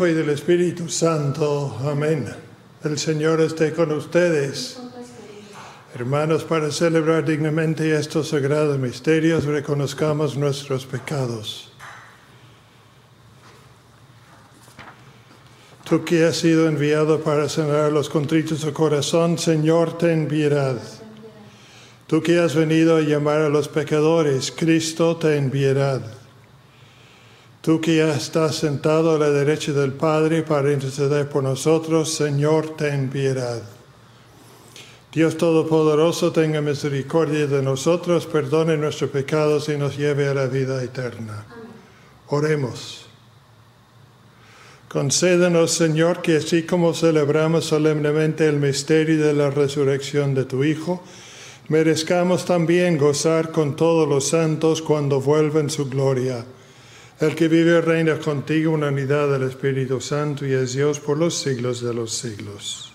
Hijo y del Espíritu Santo. Amén. El Señor esté con ustedes. Hermanos, para celebrar dignamente estos sagrados misterios, reconozcamos nuestros pecados. Tú que has sido enviado para sanar los contritos de corazón, Señor, ten piedad. Tú que has venido a llamar a los pecadores, Cristo, ten piedad. Tú que ya estás sentado a la derecha del Padre para interceder por nosotros, Señor, ten piedad. Dios Todopoderoso, tenga misericordia de nosotros, perdone nuestros pecados y nos lleve a la vida eterna. Oremos. Concédenos, Señor, que así como celebramos solemnemente el misterio de la resurrección de tu Hijo, merezcamos también gozar con todos los santos cuando vuelva en su gloria. El que vive y reina contigo en la unidad del Espíritu Santo y es Dios por los siglos de los siglos.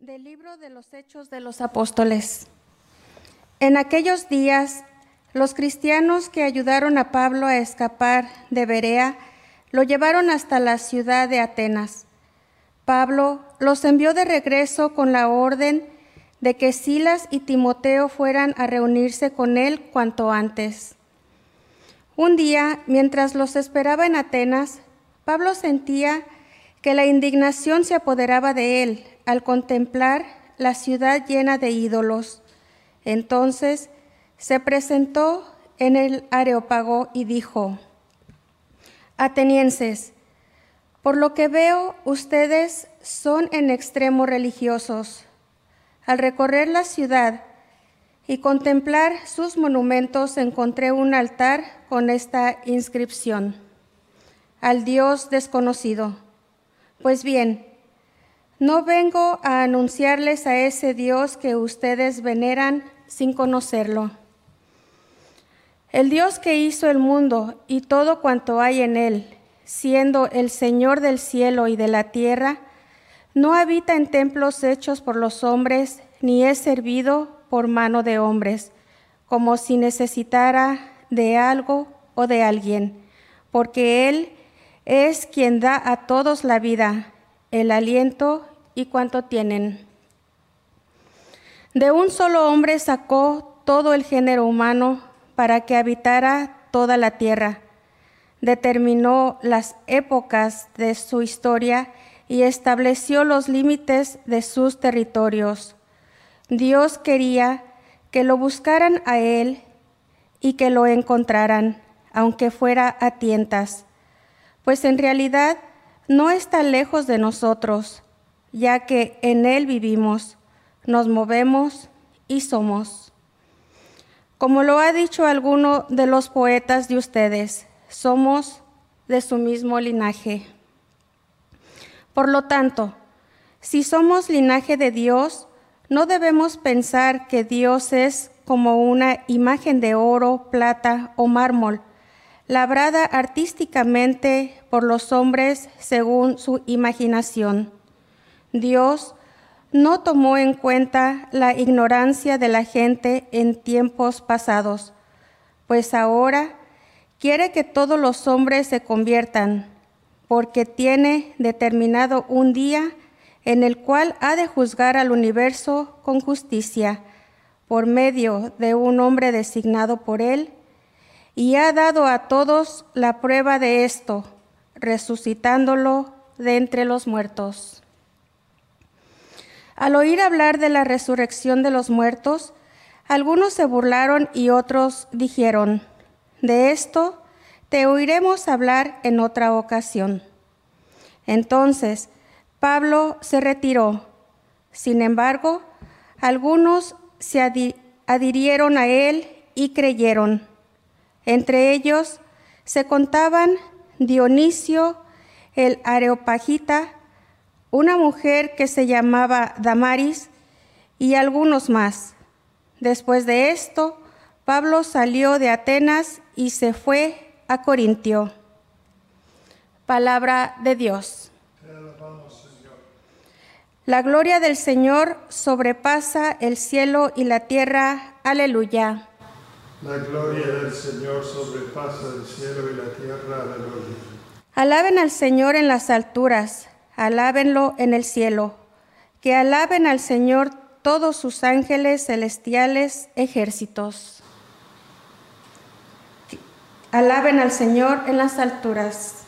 Del libro de los Hechos de los Apóstoles. En aquellos días, los cristianos que ayudaron a Pablo a escapar de Berea lo llevaron hasta la ciudad de Atenas. Pablo los envió de regreso con la orden de que Silas y Timoteo fueran a reunirse con él cuanto antes. Un día, mientras los esperaba en Atenas, Pablo sentía que la indignación se apoderaba de él al contemplar la ciudad llena de ídolos. Entonces se presentó en el Areópago y dijo, Atenienses, por lo que veo, ustedes son en extremo religiosos. Al recorrer la ciudad y contemplar sus monumentos, encontré un altar con esta inscripción, al Dios desconocido. Pues bien, no vengo a anunciarles a ese Dios que ustedes veneran sin conocerlo. El Dios que hizo el mundo y todo cuanto hay en él, siendo el Señor del cielo y de la tierra, no habita en templos hechos por los hombres, ni es servido por mano de hombres, como si necesitara de algo o de alguien, porque Él es quien da a todos la vida, el aliento y cuanto tienen. De un solo hombre sacó todo el género humano para que habitara toda la tierra. Determinó las épocas de su historia y estableció los límites de sus territorios. Dios quería que lo buscaran a Él y que lo encontraran, aunque fuera a tientas, pues en realidad no está lejos de nosotros, ya que en Él vivimos, nos movemos y somos. Como lo ha dicho alguno de los poetas de ustedes, somos de su mismo linaje. Por lo tanto, si somos linaje de Dios, no debemos pensar que Dios es como una imagen de oro, plata o mármol, labrada artísticamente por los hombres según su imaginación. Dios no tomó en cuenta la ignorancia de la gente en tiempos pasados, pues ahora quiere que todos los hombres se conviertan, porque tiene determinado un día en el cual ha de juzgar al universo con justicia por medio de un hombre designado por él, y ha dado a todos la prueba de esto, resucitándolo de entre los muertos. Al oír hablar de la resurrección de los muertos, algunos se burlaron y otros dijeron, de esto te oiremos hablar en otra ocasión. Entonces Pablo se retiró. Sin embargo, algunos se adhirieron a él y creyeron. Entre ellos se contaban Dionisio el Areopagita, una mujer que se llamaba Damaris y algunos más. Después de esto, Pablo salió de Atenas y se fue a Corintio. Palabra de Dios. La gloria del Señor sobrepasa el cielo y la tierra. Aleluya. La gloria del Señor sobrepasa el cielo y la tierra. Aleluya. Alaben al Señor en las alturas alábenlo en el cielo, que alaben al Señor todos sus ángeles celestiales ejércitos. Alaben al Señor en las alturas.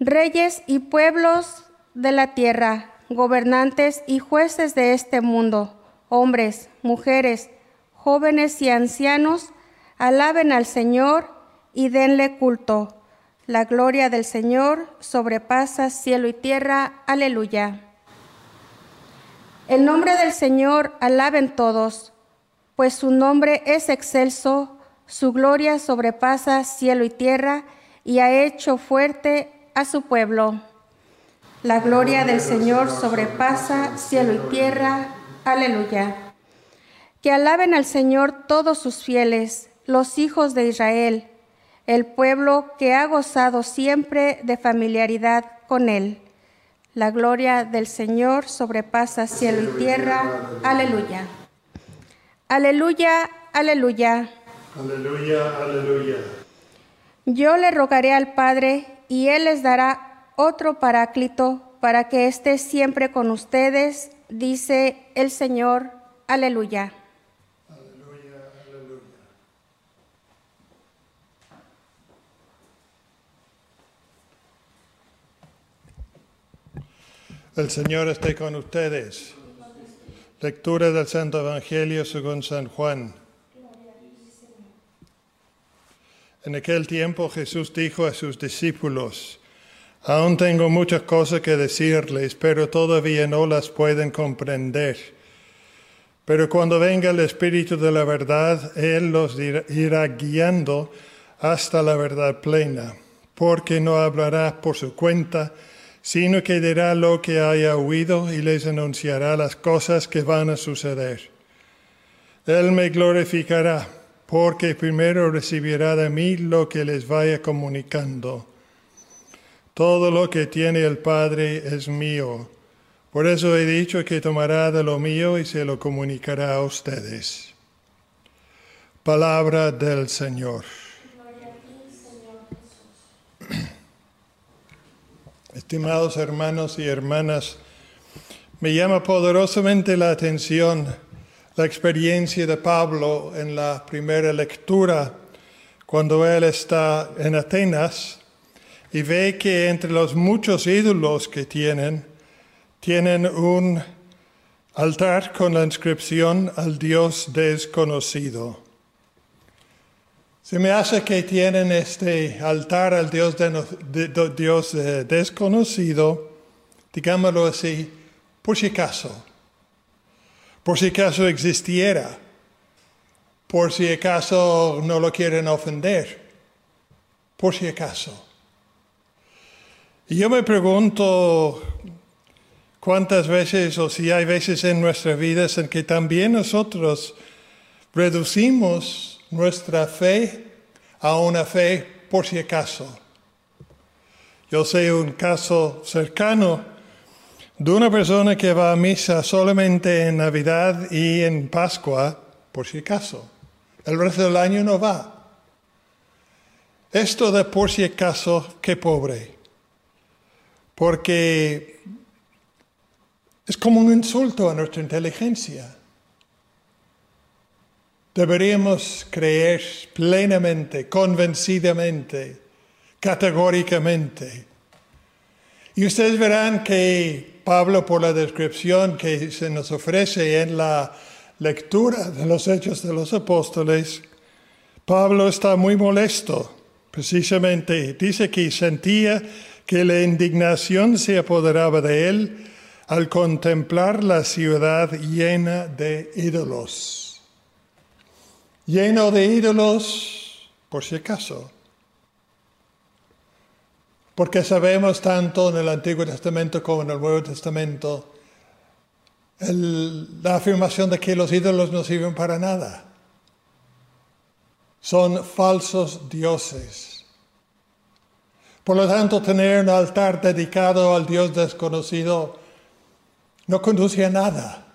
Reyes y pueblos de la tierra, gobernantes y jueces de este mundo, hombres, mujeres, jóvenes y ancianos, alaben al Señor y denle culto la gloria del Señor sobrepasa cielo y tierra. Aleluya. El nombre del Señor alaben todos, pues su nombre es excelso, su gloria sobrepasa cielo y tierra y ha hecho fuerte a su pueblo. La gloria del Señor sobrepasa cielo y tierra. Aleluya. Que alaben al Señor todos sus fieles, los hijos de Israel el pueblo que ha gozado siempre de familiaridad con Él. La gloria del Señor sobrepasa cielo y tierra. Aleluya. Aleluya, aleluya. Aleluya, aleluya. Yo le rogaré al Padre y Él les dará otro paráclito para que esté siempre con ustedes, dice el Señor. Aleluya. El Señor esté con ustedes. Lectura del Santo Evangelio según San Juan. En aquel tiempo Jesús dijo a sus discípulos, Aún tengo muchas cosas que decirles, pero todavía no las pueden comprender. Pero cuando venga el Espíritu de la verdad, Él los irá guiando hasta la verdad plena, porque no hablará por su cuenta, sino que dirá lo que haya oído y les anunciará las cosas que van a suceder. Él me glorificará, porque primero recibirá de mí lo que les vaya comunicando. Todo lo que tiene el Padre es mío. Por eso he dicho que tomará de lo mío y se lo comunicará a ustedes. Palabra del Señor. Estimados hermanos y hermanas, me llama poderosamente la atención la experiencia de Pablo en la primera lectura, cuando él está en Atenas y ve que entre los muchos ídolos que tienen, tienen un altar con la inscripción al Dios desconocido. Se me hace que tienen este altar al Dios, de, Dios eh, desconocido, digámoslo así, por si acaso, por si acaso existiera, por si acaso no lo quieren ofender, por si acaso. Y yo me pregunto, ¿Cuántas veces o si hay veces en nuestras vidas en que también nosotros reducimos nuestra fe a una fe por si acaso? Yo sé un caso cercano de una persona que va a misa solamente en Navidad y en Pascua, por si acaso. El resto del año no va. Esto de por si acaso, qué pobre. Porque es como un insulto a nuestra inteligencia. Deberíamos creer plenamente, convencidamente, categóricamente. Y ustedes verán que Pablo, por la descripción que se nos ofrece en la lectura de los Hechos de los Apóstoles, Pablo está muy molesto, precisamente. Dice que sentía que la indignación se apoderaba de él al contemplar la ciudad llena de ídolos. Lleno de ídolos, por si acaso. Porque sabemos tanto en el Antiguo Testamento como en el Nuevo Testamento la afirmación de que los ídolos no sirven para nada. Son falsos dioses. Por lo tanto, tener un altar dedicado al Dios desconocido no conduce a nada.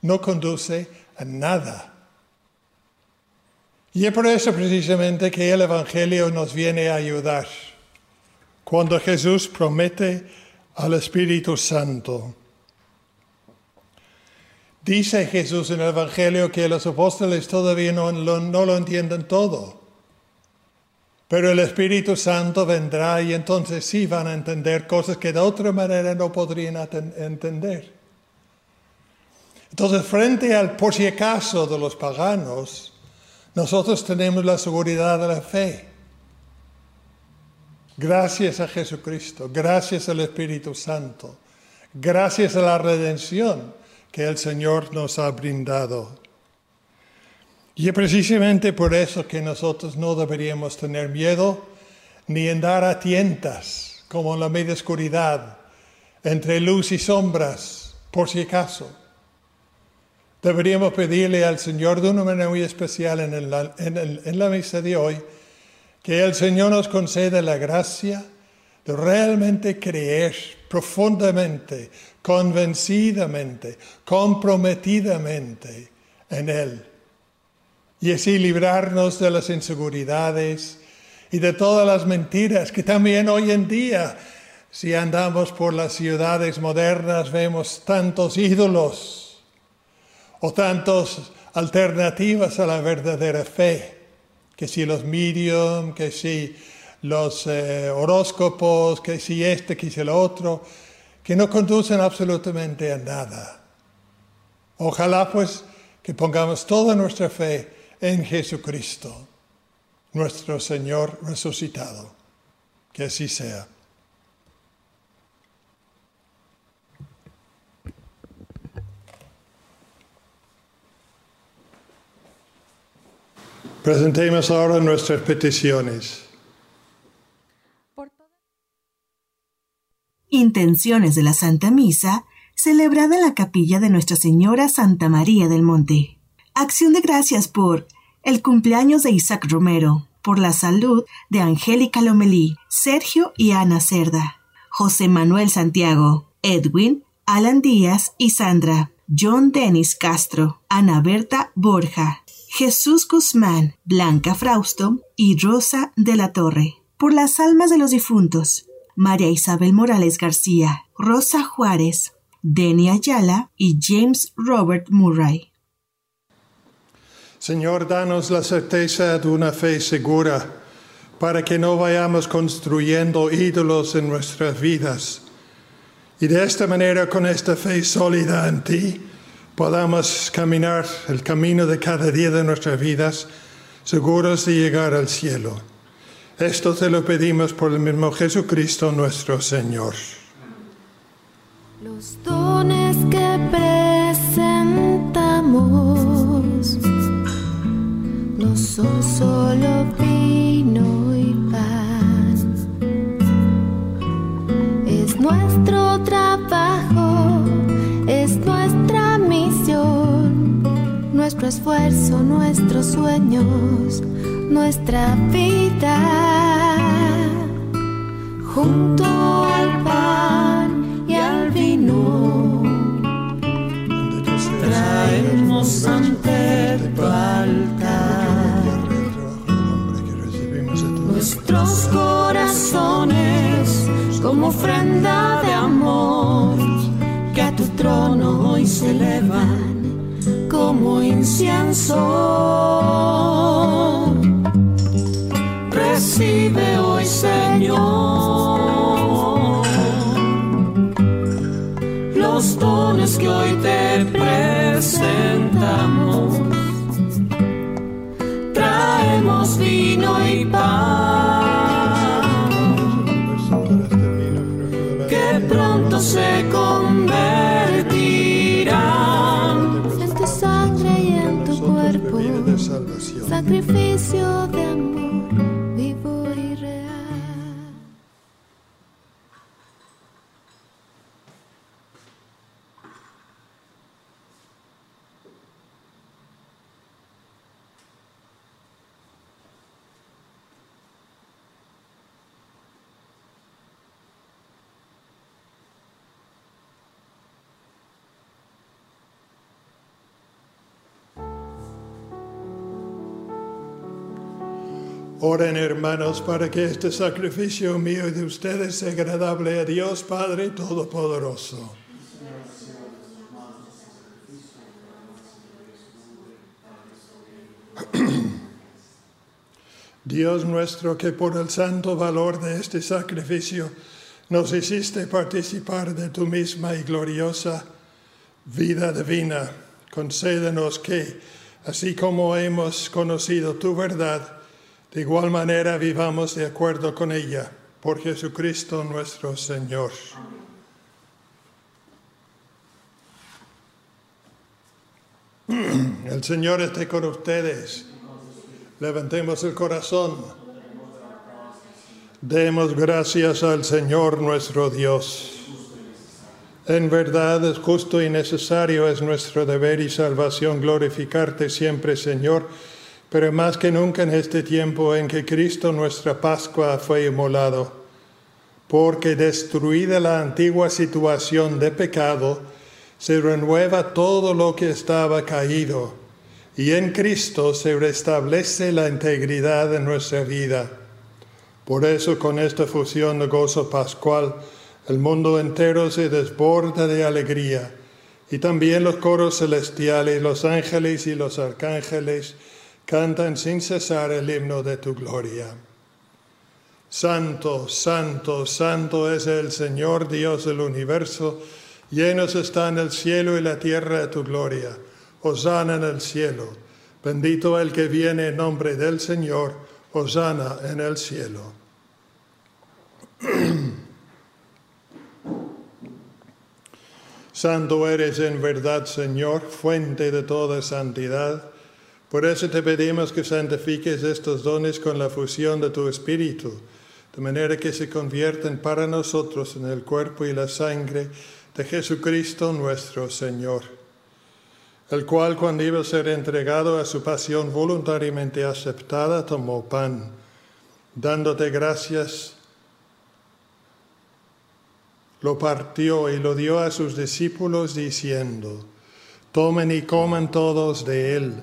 No conduce a nada. Y es por eso precisamente que el Evangelio nos viene a ayudar. Cuando Jesús promete al Espíritu Santo. Dice Jesús en el Evangelio que los apóstoles todavía no, no, lo entienden todo. Pero el Espíritu Santo vendrá y entonces sí van a entender cosas que de otra manera no podrían entender. Entonces, frente al por si acaso de los paganos, nosotros tenemos la seguridad de la fe. Gracias a Jesucristo, gracias al Espíritu Santo, gracias a la redención que el Señor nos ha brindado. Y es precisamente por eso que nosotros no deberíamos tener miedo ni andar a tientas, como en la media oscuridad, entre luz y sombras, por si acaso. Deberíamos pedirle al Señor de una manera muy especial en, en la misa de hoy, que el Señor nos conceda la gracia de realmente creer profundamente, convencidamente, comprometidamente en Él. Y así librarnos de las inseguridades y de todas las mentiras que también hoy en día, si andamos por las ciudades modernas, vemos tantos ídolos o tantas alternativas a la verdadera fe, que si los medium, que si los eh, horóscopos, que si este, que si el otro, que no conducen absolutamente a nada. Ojalá pues que pongamos toda nuestra fe en Jesucristo, nuestro Señor resucitado. Que así sea. Presentemos ahora nuestras peticiones. Intenciones de la Santa Misa, celebrada en la capilla de Nuestra Señora Santa María del Monte. Acción de gracias por el cumpleaños de Isaac Romero, por la salud de Angélica Lomelí, Sergio y Ana Cerda, José Manuel Santiago, Edwin, Alan Díaz y Sandra, John Dennis Castro, Ana Berta Borja, Jesús Guzmán, Blanca Frausto y Rosa de la Torre. Por las almas de los difuntos, María Isabel Morales García, Rosa Juárez, Denny Ayala y James Robert Murray. Señor, danos la certeza de una fe segura para que no vayamos construyendo ídolos en nuestras vidas. Y de esta manera, con esta fe sólida en ti, podamos caminar el camino de cada día de nuestras vidas, seguros de llegar al cielo. Esto te lo pedimos por el mismo Jesucristo nuestro Señor. Los dones que presentamos no son esfuerzo, nuestros sueños, nuestra vida, junto al pan y al vino, traemos ante tu altar nuestros corazones como ofrenda de amor que a tu trono hoy se elevan como incienso. Recibe hoy, Señor, los dones que hoy te presentamos. Traemos vino y pan que pronto se convertirán Sacrificio Oren hermanos para que este sacrificio mío y de ustedes sea agradable a Dios Padre Todopoderoso. Dios nuestro, que por el santo valor de este sacrificio nos hiciste participar de tu misma y gloriosa vida divina, concédenos que, así como hemos conocido tu verdad, de igual manera vivamos de acuerdo con ella, por Jesucristo nuestro Señor. El Señor esté con ustedes. Levantemos el corazón. Demos gracias al Señor nuestro Dios. En verdad es justo y necesario, es nuestro deber y salvación glorificarte siempre, Señor, pero más que nunca en este tiempo en que Cristo nuestra Pascua fue inmolado, porque destruida la antigua situación de pecado, se renueva todo lo que estaba caído, y en Cristo se restablece la integridad de nuestra vida. Por eso con esta fusión de gozo pascual, el mundo entero se desborda de alegría, y también los coros celestiales, los ángeles y los arcángeles cantan sin cesar el himno de tu gloria. Santo, santo, santo es el Señor Dios del universo, llenos están el cielo y la tierra de tu gloria. Hosana en el cielo. Bendito el que viene en nombre del Señor. Hosana en el cielo. Santo eres en verdad, Señor, fuente de toda santidad. Por eso te pedimos que santifiques estos dones con la fusión de tu Espíritu, de manera que se convierten para nosotros en el cuerpo y la sangre de Jesucristo nuestro Señor, el cual cuando iba a ser entregado a su pasión voluntariamente aceptada, tomó pan, dándote gracias, lo partió y lo dio a sus discípulos diciendo, tomen y coman todos de él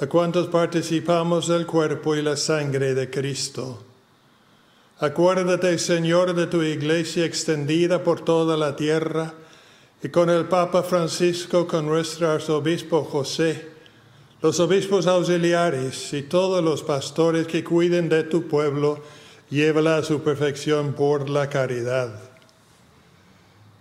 a cuantos participamos del cuerpo y la sangre de Cristo. Acuérdate, Señor, de tu iglesia extendida por toda la tierra y con el Papa Francisco, con nuestro arzobispo José, los obispos auxiliares y todos los pastores que cuiden de tu pueblo, llévala a su perfección por la caridad.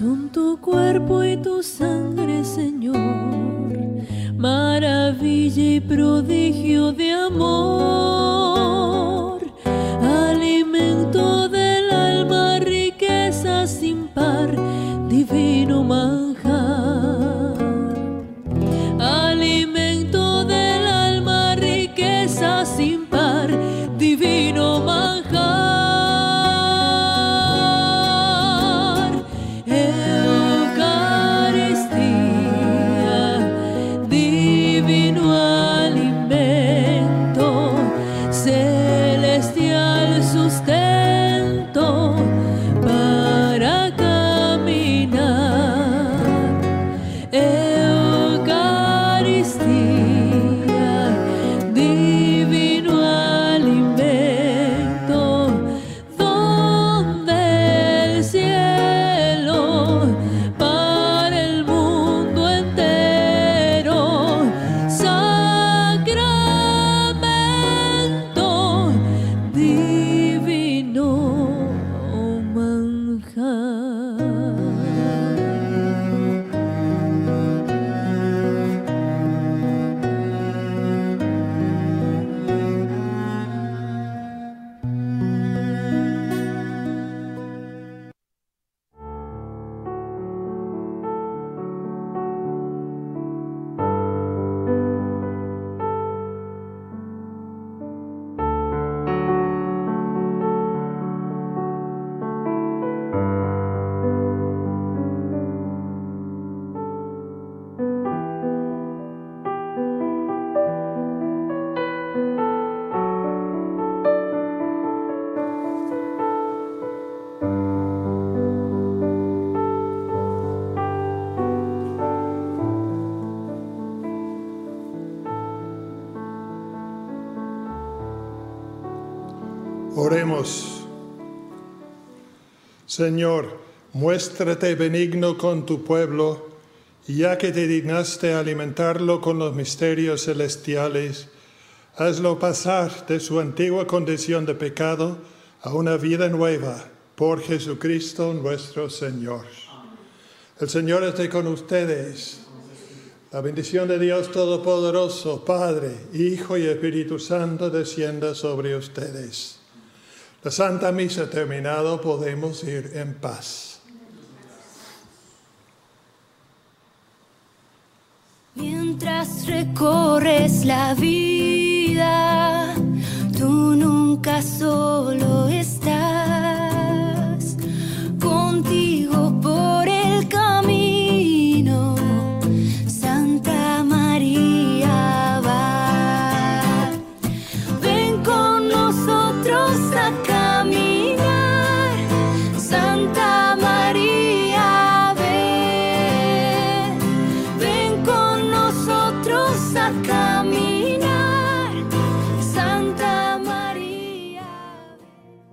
Son tu cuerpo y tu sangre, Señor, maravilla y prodigio de Señor, muéstrate benigno con tu pueblo, ya que te dignaste alimentarlo con los misterios celestiales, hazlo pasar de su antigua condición de pecado a una vida nueva por Jesucristo nuestro Señor. El Señor esté con ustedes. La bendición de Dios Todopoderoso, Padre, Hijo y Espíritu Santo, descienda sobre ustedes. La Santa Misa terminado, podemos ir en paz. Mientras recorres la vida, tú nunca solo estás.